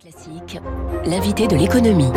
Classique, l'invité de l'économie.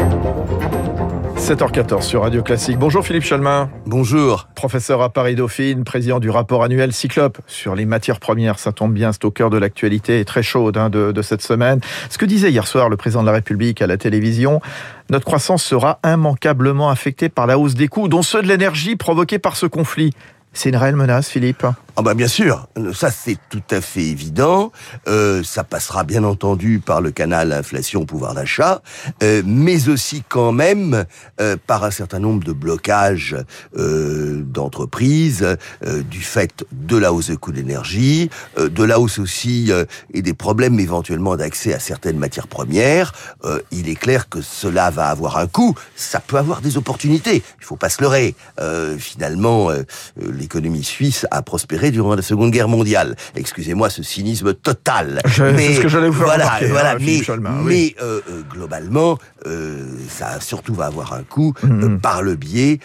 7h14 sur Radio Classique. Bonjour Philippe Chalmin. Bonjour. Professeur à Paris Dauphine, président du rapport annuel Cyclope sur les matières premières. Ça tombe bien, c'est au cœur de l'actualité très chaude hein, de, de cette semaine. Ce que disait hier soir le président de la République à la télévision, notre croissance sera immanquablement affectée par la hausse des coûts, dont ceux de l'énergie provoqués par ce conflit. C'est une réelle menace, Philippe? Ah bah bien sûr, ça c'est tout à fait évident. Euh, ça passera bien entendu par le canal inflation pouvoir d'achat, euh, mais aussi quand même euh, par un certain nombre de blocages euh, d'entreprises euh, du fait de la hausse des coûts d'énergie, euh, de la hausse aussi et des problèmes éventuellement d'accès à certaines matières premières. il est clair que cela va avoir un coût. Ça peut avoir des opportunités. Il faut pas se leurrer. finalement, l'économie suisse a prospéré durant la Seconde Guerre mondiale. Excusez-moi ce cynisme total. C'est ce que j'allais vous voilà, remarquer, voilà, hein, mais, Philippe Chalmin, oui. mais euh, euh, globalement, euh, ça surtout va avoir un coût Mhm. euh, par le biais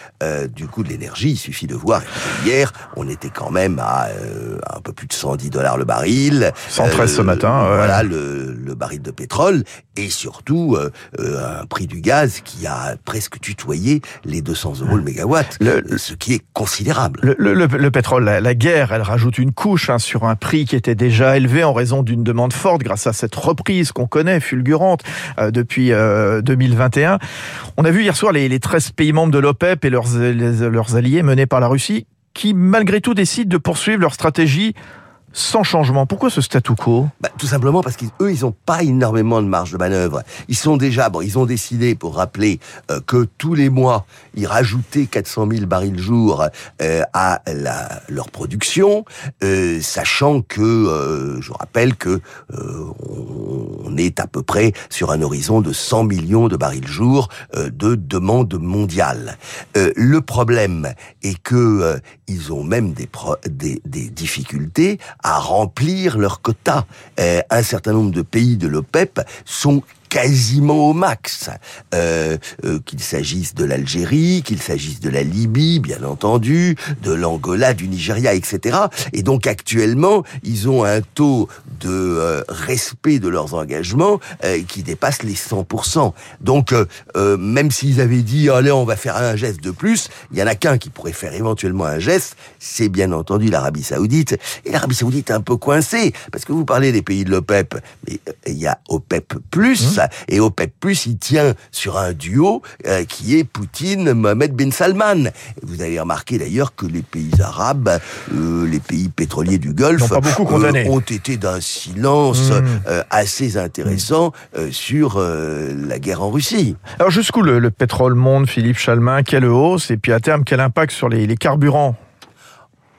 du coût de l'énergie. Il suffit de voir. Hier, on était quand même à peu plus de 110 dollars le baril. 113 ce matin, ouais. Voilà le, le baril de pétrole et surtout euh, euh, un prix du gaz qui a presque tutoyé les 200 euros le mégawatt, Le- ce qui est considérable. Le, le- le- le pétrole, la, la guerre, elle rajoute une couche hein, sur un prix qui était déjà élevé en raison d'une demande forte grâce à cette reprise qu'on connaît, fulgurante, euh, depuis euh, 2021. On a vu hier soir les, les 13 pays membres de l'OPEP et leurs, les- leurs alliés menés par la Russie qui, malgré tout, décident de poursuivre leur stratégie sans changement. Pourquoi ce statu quo? Bah, tout simplement parce qu'eux, ils n'ont pas énormément de marge de manœuvre. Ils sont déjà, bon, ils ont décidé, pour rappeler, euh, que tous les mois, ils rajoutaient 400 000 barils jour euh, à la, leur production, euh, sachant que, euh, je rappelle que euh, on, est à peu près sur un horizon de 100 millions de barils jour de demande mondiale. Le problème est que ils ont même des, pro- des, des difficultés à remplir leurs quotas. Euh, un certain nombre de pays de l'OPEP sont quasiment au max, euh, euh, qu'il s'agisse de l'Algérie, qu'il s'agisse de la Libye, bien entendu, de l'Angola, du Nigeria, etc. Et donc actuellement, ils ont un taux de euh, respect de leurs engagements euh, qui dépasse les 100%. Donc, euh, euh, même s'ils avaient dit, allez, on va faire un geste de plus, il y en a qu'un qui pourrait faire éventuellement un geste, c'est bien entendu l'Arabie Saoudite. Et l'Arabie Saoudite est un peu coincée, parce que vous parlez des pays de l'OPEP, mais euh, il y a OPEP+, et OPEP+, il tient sur un duo euh, qui est Poutine, Mohamed bin Salman. Vous avez remarqué d'ailleurs que les pays arabes, euh, les pays pétroliers du Golfe, pas beaucoup condamné. ont été d'un silence Mmh. euh, assez intéressant euh, sur euh, la guerre en Russie. Alors jusqu'où le, le pétrole monte, Philippe Chalmin? Quelle hausse? Et puis à terme, quel impact sur les, les carburants?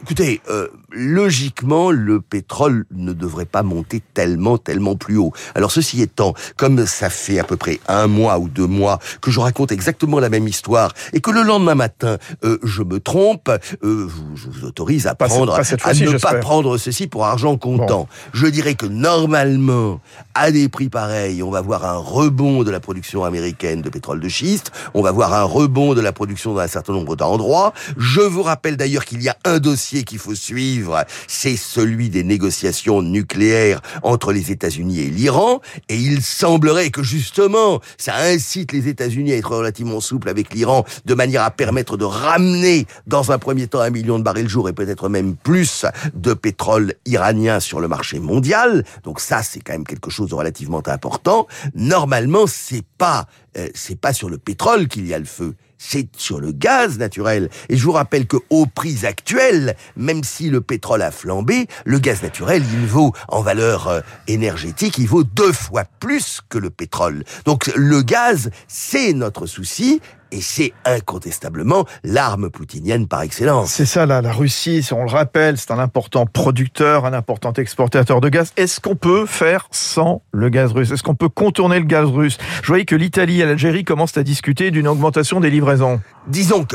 Écoutez, euh, logiquement, le pétrole ne devrait pas monter tellement, tellement plus haut. Alors ceci étant, comme ça fait à peu près un mois ou deux mois que je raconte exactement la même histoire et que le lendemain matin, euh, je me trompe, euh, je vous autorise à Pas cette- prendre, pas cette à fois-ci, ne pas prendre ceci pour argent comptant. Je dirais que normalement, à des prix pareils, on va voir un rebond de la production américaine de pétrole de schiste, on va voir un rebond de la production dans un certain nombre d'endroits. Je vous rappelle d'ailleurs qu'il y a un dossier qu'il faut suivre, c'est celui des négociations nucléaires entre les États-Unis et l'Iran, et il semblerait que justement, ça incite les États-Unis à être relativement souples avec l'Iran, de manière à permettre de ramener dans un premier temps un million de barils jour et peut-être même plus de pétrole iranien sur le marché mondial. Donc ça, c'est quand même quelque chose de relativement important. Normalement, c'est pas euh, c'est pas sur le pétrole qu'il y a le feu, c'est sur le gaz naturel. Et je vous rappelle que au prix actuel, même si le pétrole a flambé, le gaz naturel, il vaut en valeur euh, énergétique, il vaut deux fois plus que le pétrole. Donc le gaz, c'est notre souci. Et c'est incontestablement l'arme poutinienne par excellence. C'est ça, là, la Russie, on le rappelle, c'est un important producteur, un important exportateur de gaz. Est-ce qu'on peut faire sans le gaz russe? Est-ce qu'on peut contourner le gaz russe? Je voyais que l'Italie et l'Algérie commencent à discuter d'une augmentation des livraisons. Disons que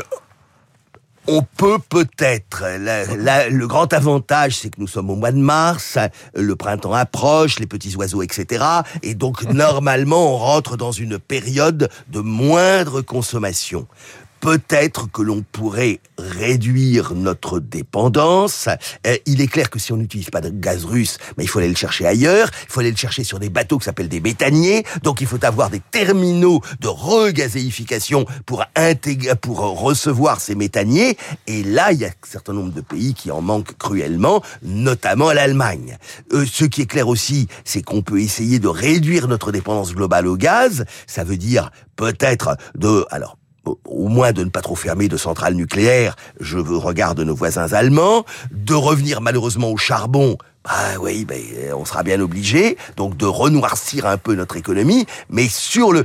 on peut peut-être. Le grand avantage, c'est que nous sommes au mois de mars, le printemps approche, les petits oiseaux, etc. Et donc, normalement, on rentre dans une période de moindre consommation. Peut-être que l'on pourrait réduire notre dépendance. Euh, il est clair que si on n'utilise pas de gaz russe, mais il faut aller le chercher ailleurs. Il faut aller le chercher sur des bateaux qui s'appellent des méthaniers. Donc il faut avoir des terminaux de regazéification pour intégrer, pour recevoir ces méthaniers. Et là, il y a un certain nombre de pays qui en manquent cruellement, notamment l'Allemagne. Euh, ce qui est clair aussi, c'est qu'on peut essayer de réduire notre dépendance globale au gaz. Ça veut dire peut-être de, alors au moins de ne pas trop fermer de centrales nucléaires, je regarde nos voisins allemands, de revenir malheureusement au charbon, bah oui, ben, on sera bien obligé, donc de renoircir un peu notre économie, mais sur le,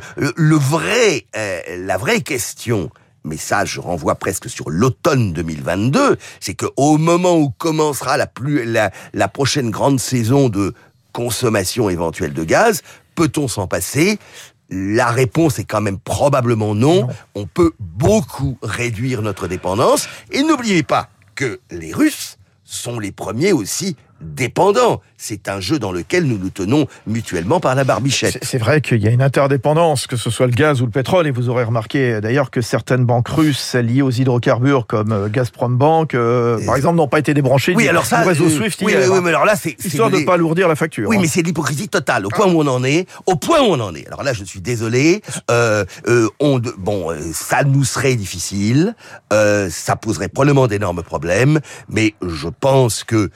vrai, euh, la vraie question, mais ça je renvoie presque sur l'automne 2022, c'est que au moment où commencera la, plus, la prochaine grande saison de consommation éventuelle de gaz, peut-on s'en passer? La réponse est quand même probablement non. On peut beaucoup réduire notre dépendance. Et n'oubliez pas que les Russes sont les premiers aussi dépendants. C'est un jeu dans lequel nous nous tenons mutuellement par la barbichette. C'est vrai qu'il y a une interdépendance, que ce soit le gaz ou le pétrole, et vous aurez remarqué d'ailleurs que certaines banques russes liées aux hydrocarbures, comme euh, Gazprom Bank, euh, par exemple, n'ont pas été débranchées oui, alors ça, réseau euh, Swift oui, oui, mais alors là, c'est histoire de ne pas alourdir la facture. Oui, hein. mais c'est l'hypocrisie totale, au point où on en est, au point où on en est. Alors là, je suis désolé. Euh, on, bon, ça nous serait difficile, ça poserait probablement d'énormes problèmes, mais je pense que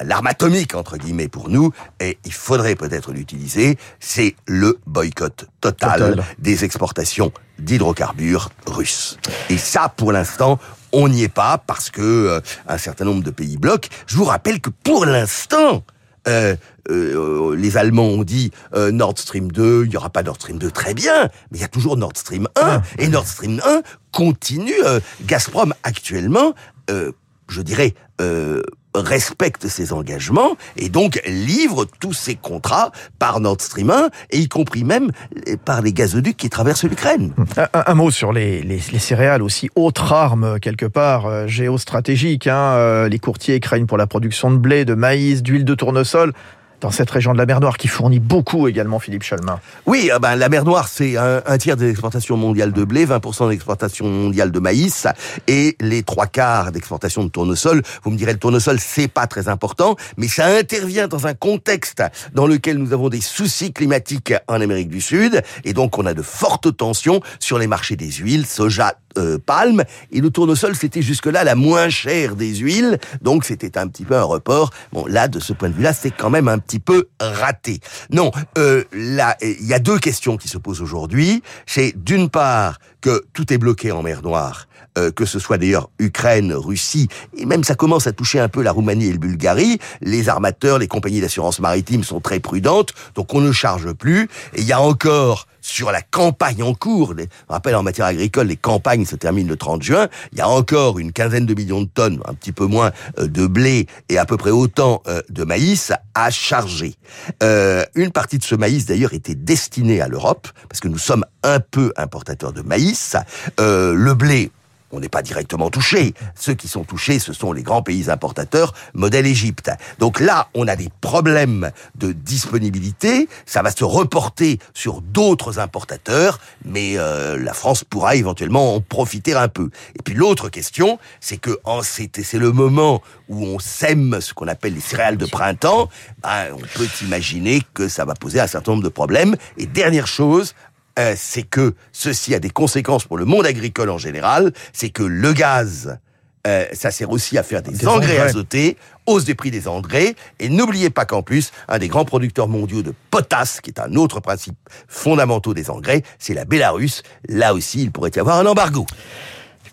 l'arme atomique entre guillemets pour nous, et il faudrait peut-être l'utiliser, c'est le boycott total, des exportations d'hydrocarbures russes. Et ça, pour l'instant, on n'y est pas parce que euh, un certain nombre de pays bloquent. Je vous rappelle que pour l'instant, euh, euh, les Allemands ont dit Nord Stream 2, il n'y aura pas Nord Stream 2, très bien, mais il y a toujours Nord Stream 1, ah. et Nord Stream 1 continue. Gazprom actuellement, je dirais, respecte ses engagements et donc livre tous ses contrats par Nord Stream 1 et y compris même par les gazoducs qui traversent l'Ukraine. Un, mot sur les, céréales aussi, autre arme quelque part euh, géostratégique. Hein, euh, les courtiers craignent pour la production de blé, de maïs, d'huile de tournesol dans cette région de la mer Noire qui fournit beaucoup également, Philippe Chalmin. Oui, ben, la mer Noire, c'est un, tiers des exportations mondiales de blé, 20% d'exportation mondiale de maïs et les trois quarts d'exportation de tournesol. Vous me direz, le tournesol, c'est pas très important, mais ça intervient dans un contexte dans lequel nous avons des soucis climatiques en Amérique du Sud et donc on a de fortes tensions sur les marchés des huiles, soja, euh, palme et le tournesol c'était jusque-là la moins chère des huiles donc c'était un petit peu un report bon là de ce point de vue-là c'est quand même un petit peu raté non euh, là il y a deux questions qui se posent aujourd'hui c'est d'une part que tout est bloqué en mer Noire euh, que ce soit d'ailleurs Ukraine, Russie, et même ça commence à toucher un peu la Roumanie et le Bulgarie. Les armateurs, les compagnies d'assurance maritime sont très prudentes, donc on ne charge plus. Et il y a encore sur la campagne en cours. Je rappelle, en matière agricole, les campagnes se terminent le 30 juin. Il y a encore une quinzaine de millions de tonnes, un petit peu moins, euh, de blé et à peu près autant euh, de maïs à charger. Euh, une partie de ce maïs, d'ailleurs, était destinée à l'Europe, parce que nous sommes un peu importateurs de maïs. le blé, on n'est pas directement touché. Ceux qui sont touchés, ce sont les grands pays importateurs, modèle Égypte. Donc là, on a des problèmes de disponibilité. Ça va se reporter sur d'autres importateurs, mais euh, la France pourra éventuellement en profiter un peu. Et puis l'autre question, c'est que c'est le moment où on sème ce qu'on appelle les céréales de printemps. Ben, on peut imaginer que ça va poser un certain nombre de problèmes. Et dernière chose, euh, c'est que ceci a des conséquences pour le monde agricole en général, c'est que le gaz, euh, ça sert aussi à faire des, engrais, azotés, hausse des prix des engrais, et n'oubliez pas qu'en plus, un des grands producteurs mondiaux de potasse, qui est un autre principe fondamental des engrais, c'est la Bélarus. Là aussi, il pourrait y avoir un embargo.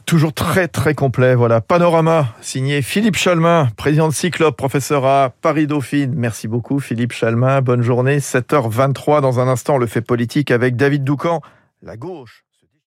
Toujours très très complet. Voilà, Panorama, signé Philippe Chalmin, président de Cyclope, professeur à Paris-Dauphine. Merci beaucoup Philippe Chalmin. Bonne journée. 7h23 dans un instant, le fait politique avec David Doucan. La gauche.